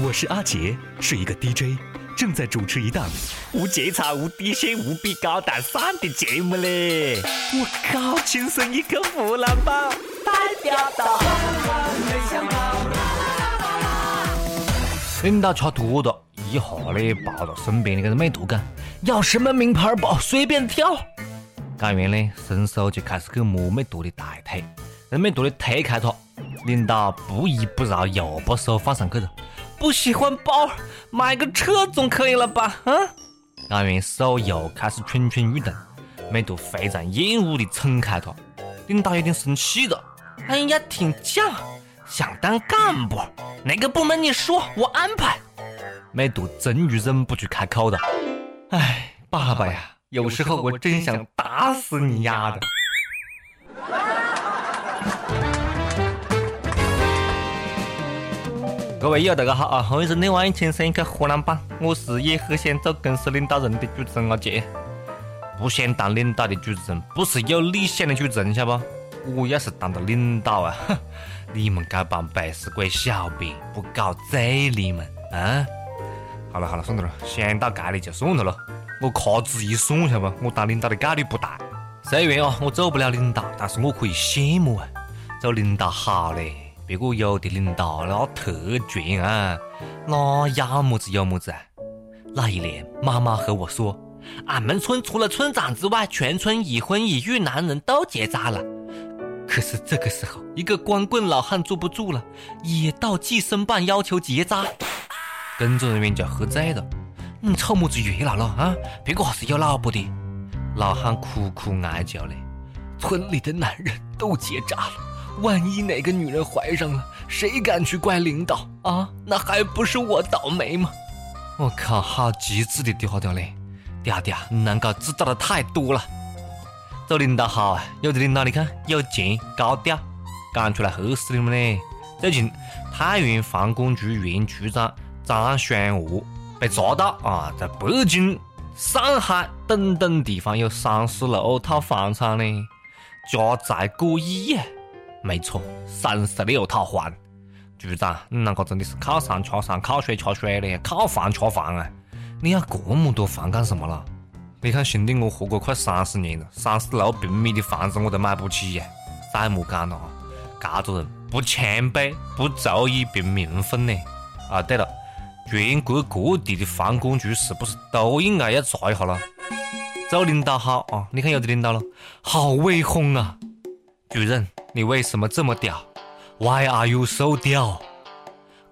我是阿杰，是一个 DJ，正在主持一档无节操、无底线、无比高大上的节目嘞！我靠，亲生一个湖南宝，代表到。领导吃多了，一下呢抱到身边的个美图讲，要什么名牌包随便挑。干员呢伸手就开始去摸美图的大腿，让美图的推开他。领导不依不饶，又把手放上去了。不喜欢包，买个车总可以了吧？啊！干员手又开始蠢蠢欲动，美图非常厌恶的撑开他。领导有点生气了，哎呀，挺犟，想当干部，哪个部门你说，我安排。美图终于忍不住开口了，哎，爸爸呀，有时候我真想打死你丫的！各位友大家好啊！欢迎收听《万千生一个湖南版》，我是也很想做公司领导人的主持人阿杰。不想当领导的主持人，不是有理想的主持人，晓得不？我要是当了领导啊，你们这帮背时鬼小编不搞罪你们啊！好了好了，算了了，想到这里就算了了。我掐指一算，晓得不？我当领导的概率不大。虽然啊，我做不了领导，但是我可以羡慕啊，做领导好嘞。别个有的领导那特权啊，那要么子有么子啊。那一年，妈妈和我说，俺们村除了村长之外，全村已婚已育男人都结扎了。可是这个时候，一个光棍老汉坐不住了，也到计生办要求结扎。工作人员就喝醉了，你臭么子月老了啊？别个还是有老婆的。老汉苦苦哀求嘞，村里的男人都结扎了。万一哪个女人怀上了，谁敢去怪领导啊？那还不是我倒霉吗？我靠，好机智的调调嘞！调调，你难搞知道的太多了。做领导好啊，有的领导你看有钱高调，赶出来吓死你们嘞！最近太原房管局原局长张宣娥被抓到啊，在北京、上海等等地方有三十六套房产呢，家财过亿呀！没错，三十六套房。局长，你那个真的是靠山吃山，靠水吃水的，靠房吃房啊！你要这么多房干什么了？你看兄弟，我活过快三十年了，三十六平米的房子我都买不起呀！再莫讲了啊，这种人不谦卑，不足以平民愤呢。啊，对了，全国各地的房管局是不是都应该要查一下了？做领导好啊！你看有的领导了，好威风啊！主任。你为什么这么屌？Why are you so 屌？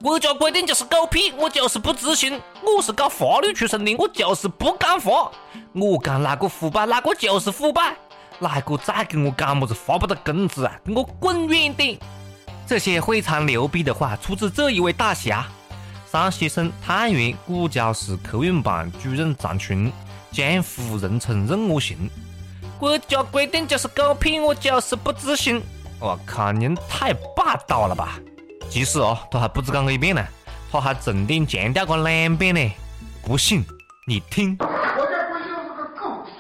国家规定就是狗屁，我就是不执行。我是搞法律出身的，我就是不干活。我干哪个腐败，哪个就是腐败。哪个再给我讲么子发不到工资啊？给我滚远点！这些非常牛逼的话出自这一位大侠——山西省太原古交市客运办主任张群江湖人称任我行。国家规定就是狗屁，我就是不执行。我靠，您太霸道了吧！其实哦，他还不止讲过一遍呢，他还重点强调过两遍呢。不信你听。国家规定是个狗屁，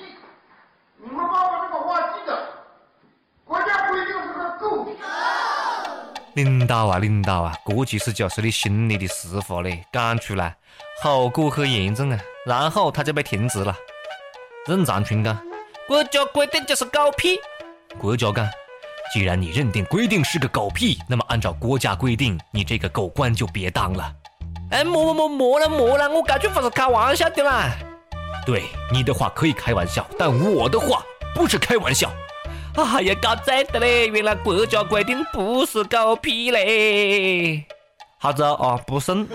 你们把我这个话记得。国家规定是个狗屁。领导啊，领导啊，这其实就是你心里的实话嘞，讲出来后果很严重啊。然后他就被停职了。任长群讲，国家规定就是狗屁。国家讲。既然你认定规定是个狗屁，那么按照国家规定，你这个狗官就别当了。哎，莫莫莫莫了莫了，我感觉不是开玩笑的啦。对，你的话可以开玩笑，但我的话不是开玩笑。哎呀，搞真的嘞，原来国家规定不是狗屁嘞。好子啊，不信，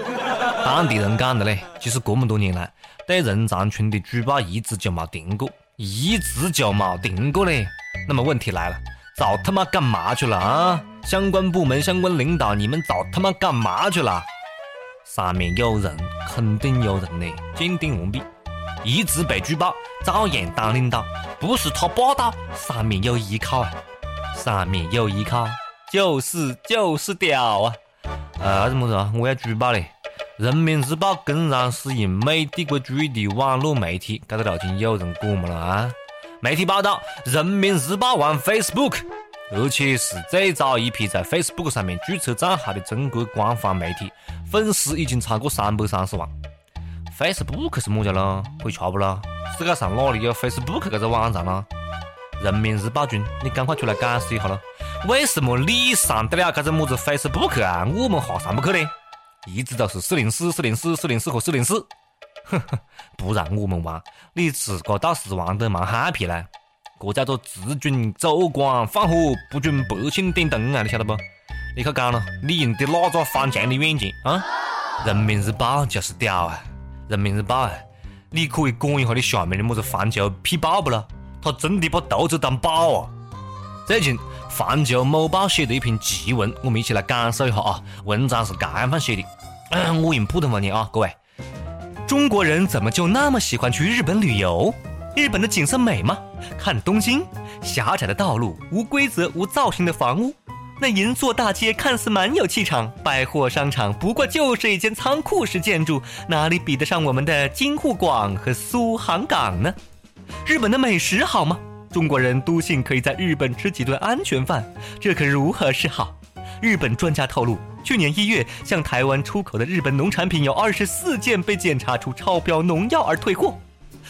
当地人讲的嘞。其实这么多年来，对人长春的举报一直就没停过，一直就没停过嘞。那么问题来了。早他妈干嘛去了啊！相关部门、相关领导，你们早他妈干嘛去了？上面有人，肯定有人呢，鉴定完毕，一直被举报，照样当领导，不是他霸道，上面有依靠啊！上面有依靠，就是就是屌啊！呃，怎么子啊？我要举报嘞！人民日报公然使用美帝国主义的网络媒体，这个流程有人管么了啊？媒体报道，人民日报玩 Facebook，而且是最早一批在 Facebook 上面注册账号的中国官方媒体，粉丝已经超过三百三十万。Facebook 是么家咯？可以查不咯？世界上哪里有 Facebook 这个网站啦？人民日报君，你赶快出来解释一下咯！为什么你上得了这个么子 Facebook 啊？我们哈上不去呢？一直都是四零四、四零四、四零四和四零四，不让我们玩，你自个倒是玩得蛮 happy 呢。这叫做只准走官放火，不准百姓点灯啊！你晓得不？你可讲了，你用的哪个翻墙的软件啊？人民日报就是屌啊！人民日报啊，你可以管一下你下面的么子环球屁报不咯？他真的把读者当宝啊！最近环球某报写的一篇奇文，我们一起来感受一下啊。文章是这样写的，我用普通话念啊，各位。中国人怎么就那么喜欢去日本旅游？日本的景色美吗？看东京，狭窄的道路，无规则、无造型的房屋，那银座大街看似蛮有气场，百货商场不过就是一间仓库式建筑，哪里比得上我们的京沪广和苏杭港呢？日本的美食好吗？中国人都信可以在日本吃几顿安全饭，这可如何是好？日本专家透露，去年一月向台湾出口的日本农产品有二十四件被检查出超标农药而退货。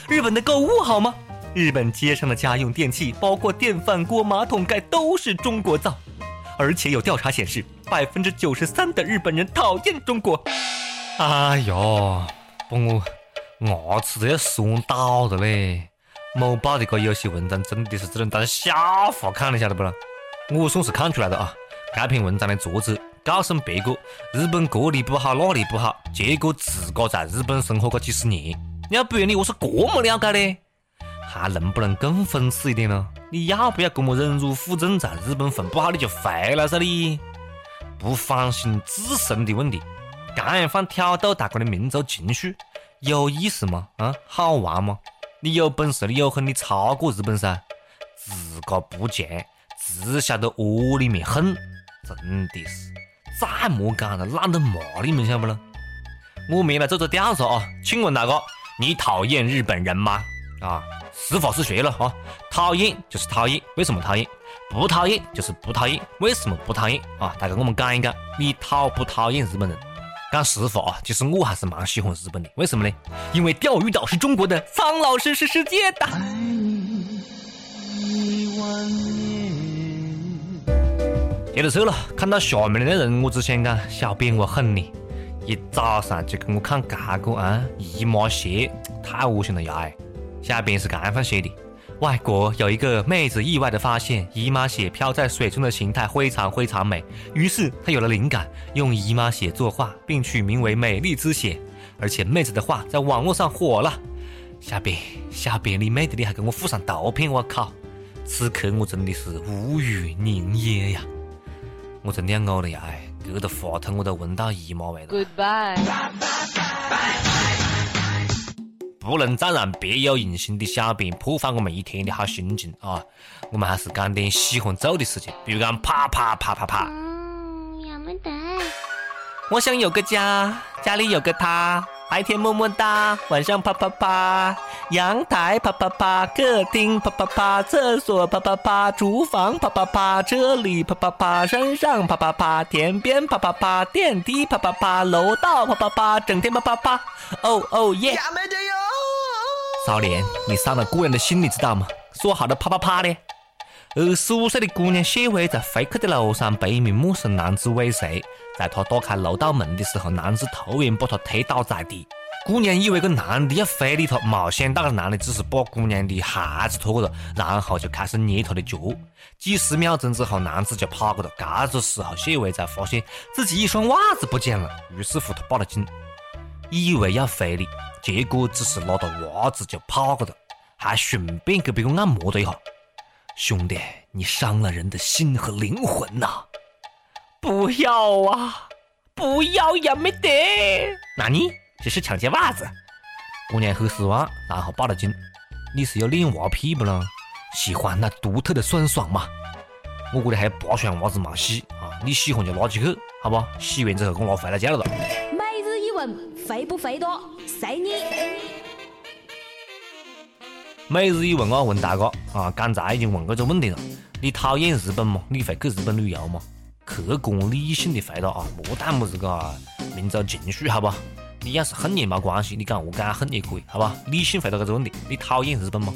日本的购物好吗？日本街上的家用电器，包括电饭锅、马桶盖，都是中国造。而且有调查显示，百分之九十三的日本人讨厌中国。哎呦，把我牙齿都要酸倒了嘞！某报的个有些文章真的是只能当笑话看，了晓得不啦？我算是看出来了啊！这篇文章的作者告诉别个，日本这里不好那里不好，结果自个在日本生活过几十年。要不然你我是这么了解的？还能不能更讽刺一点呢？你要不要跟我忍辱负重，在日本混不好你就回来噻？你不反省自身的问题，这样放挑逗大家的民族情绪，有意思吗？啊，好玩吗？你有本事，你有狠，你超过日本噻！自个不强，只晓得窝里面横，真的是再莫讲了，懒得骂你们，晓不咯？我们来做做调查啊，请问大哥？你讨厌日本人吗？啊，实话实说了啊，讨厌就是讨厌，为什么讨厌？不讨厌就是不讨厌，为什么不讨厌？啊，大哥我们讲一讲，你讨不讨厌日本人？讲实话啊，其实我还是蛮喜欢日本的，为什么呢？因为钓鱼岛是中国的，苍老师是世界的。接着说了，看到下面的人，我只想讲，小编我恨你。一早上就给我看这个啊，姨妈血太恶心了呀！哎，下边是干饭写的：外国有一个妹子意外的发现姨妈血飘在水中的形态非常非常美，于是她有了灵感，用姨妈血作画，并取名为“美丽之血”。而且妹子的画在网络上火了。下边下边你妹的，你还给我附上图片，我靠！此刻我真的是无语凝噎呀！我真的要呕了呀！哎。隔着话筒我都闻到姨妈味了。Goodbye。不能再让别有用心的小编破坏我们一天的好心情啊！我们还是干点喜欢做的事情，比如讲啪啪啪啪啪。嗯，要么得。我想有个家，家里有个他。白天么么哒，晚上啪啪啪，阳台啪啪啪，客厅啪啪啪，厕所啪啪啪，厨房啪啪啪，这里啪啪啪，山上啪啪啪，田边啪啪啪，电梯啪啪啪，楼道啪啪啪，整天啪啪啪，哦哦耶！少年，你伤了个人的心，你知道吗？说好的啪啪啪呢？二十五岁的姑娘谢薇在飞客的路上被一名陌生男子尾随，在他打开楼道门的时候，男子突然把他推倒在地。姑娘以为个男的要非礼她，没想到个男的只是把姑娘的鞋子脱了，然后就开始捏她的脚。几十秒钟之后，男子就跑过了。这个时候，谢伟才发现自己一双袜子不见了，于是乎他报了警，以为要非礼，结果只是拿着袜子就跑过了，还顺便给别个按摩了一下。兄弟，你伤了人的心和灵魂呐！不要啊！不要也，没得。那你这是抢劫袜子？姑娘很失望，然后报了警。你是有恋袜癖不咯？喜欢那独特的酸爽吗？我这里还有八双袜子没洗啊！你喜欢就拿起去，好不？洗完之后给我拿回来家了。每日一问，肥不肥多？随你。每日一问啊，问大家啊，刚才已经问过这问题了，你讨厌日本吗？你会去日本旅游吗？客观理性的回答啊，莫谈么子个民族情绪，好吧？你要是恨也没关系，你讲我敢恨也可以，好吧？理性回答这个问题，你讨厌日本吗？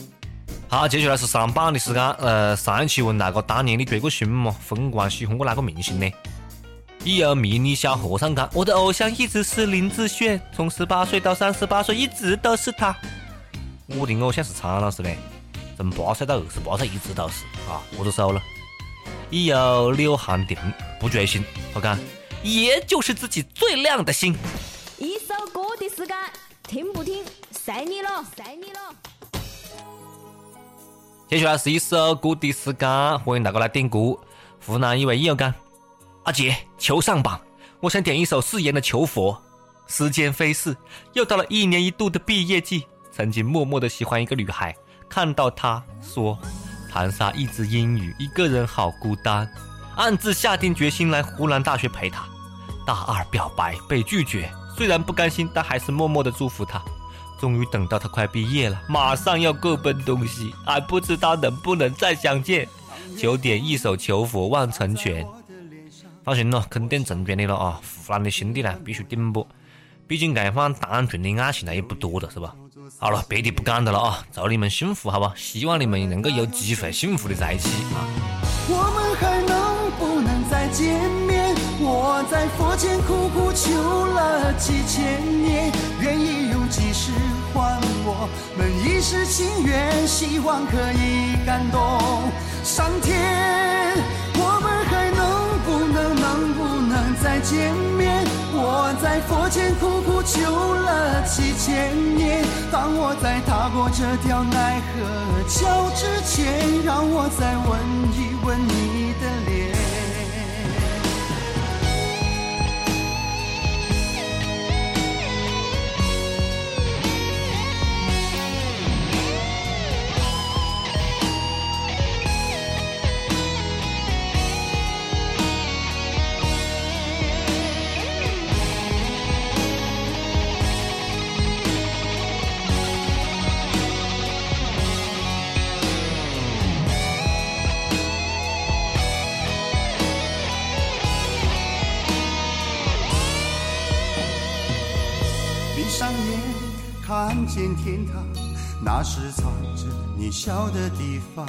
好，接下来是上榜的时间。呃，上一期问大家，当年你追过星吗？疯狂喜欢过哪个明星呢？一有迷你小和尚讲，我的偶像一直是林志炫，从十八岁到三十八岁，一直都是他。我的偶像是苍老师嘞，从八岁到二十八岁一直都是啊，握着手了。已有柳汉定不追星，好看，也就是自己最亮的星。一首歌的时间，听不听，随你了，随你了。接下来是一首歌的时间，欢迎大家来点歌。湖南一位友讲。阿杰，求上榜！我想点一首誓言的《求佛》。时间飞逝，又到了一年一度的毕业季。曾经默默的喜欢一个女孩，看到她说：“长沙一直英语，一个人好孤单。”暗自下定决心来湖南大学陪他。大二表白被拒绝，虽然不甘心，但还是默默的祝福他。终于等到他快毕业了，马上要各奔东西，还不知道能不能再相见。求点一首《求佛望成全》。放心咯，肯定成全你了啊！湖南的兄弟呢，必须顶不。毕竟这番单纯的爱情呢，也不多的是吧？好了，别的不讲的了啊！祝你们幸福，好吧？希望你们能够有机会幸福的在一起啊！我们还能不能再见面？我在佛前苦苦求了几千年，愿意用几世换我们一世情缘，希望可以感动上天。我们还能不？能能不能再见面？在佛前苦苦求了几千年。当我在踏过这条奈何桥之前，让我再问一问你上眼看见天堂，那是藏着你笑的地方。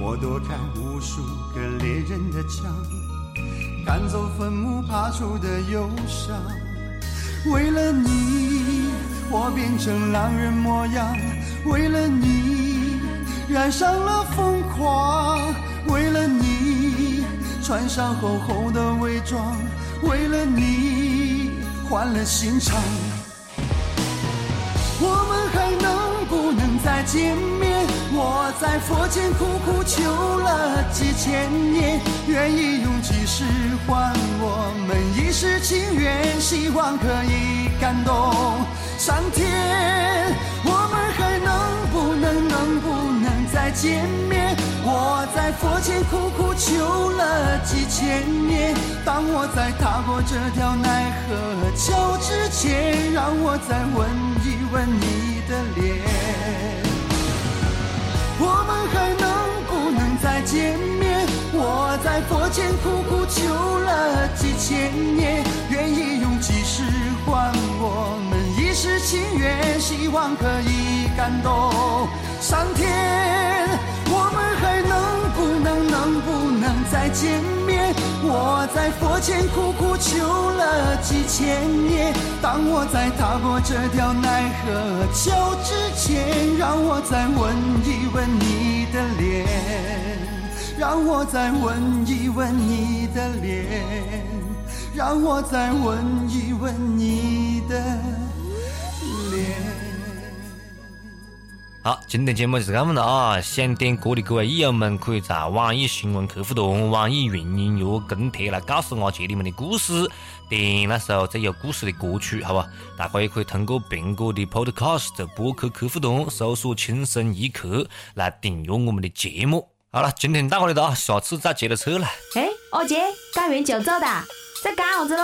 我躲开无数个猎人的枪，赶走坟墓爬出的忧伤。为了你，我变成狼人模样；为了你，染上了疯狂；为了你，穿上厚厚的伪装；为了你，换了心肠。我们还能不能再见面？我在佛前苦苦求了几千年，愿意用几世换我们一世情缘，希望可以感动上天。我们还能不能能不能再见面？我在佛前苦苦求了几千年，当我在踏过这条奈何桥之前，让我再吻一。吻你的脸，我们还能不能再见面？我在佛前苦苦求了几千年，愿意用几世换我们一世情缘，希望可以感动上天。再见面？我在佛前苦苦求了几千年，当我在踏过这条奈何桥之前，让我再吻一吻你的脸，让我再吻一吻你的脸，让我再吻一吻你的好，今天节目就是这么了啊！想点歌的各位益友们，可以在网易新闻客户端、网易云音乐跟帖来告诉阿杰你们的故事，点那首最有故事的歌曲，好吧？大家也可以通过苹果的 Podcast 播客客户端搜索“轻声一刻”来订阅我们的节目。好了，今天到这里了啊，下次再接着扯了。哎，阿杰，讲完就走的，在干啥子喽？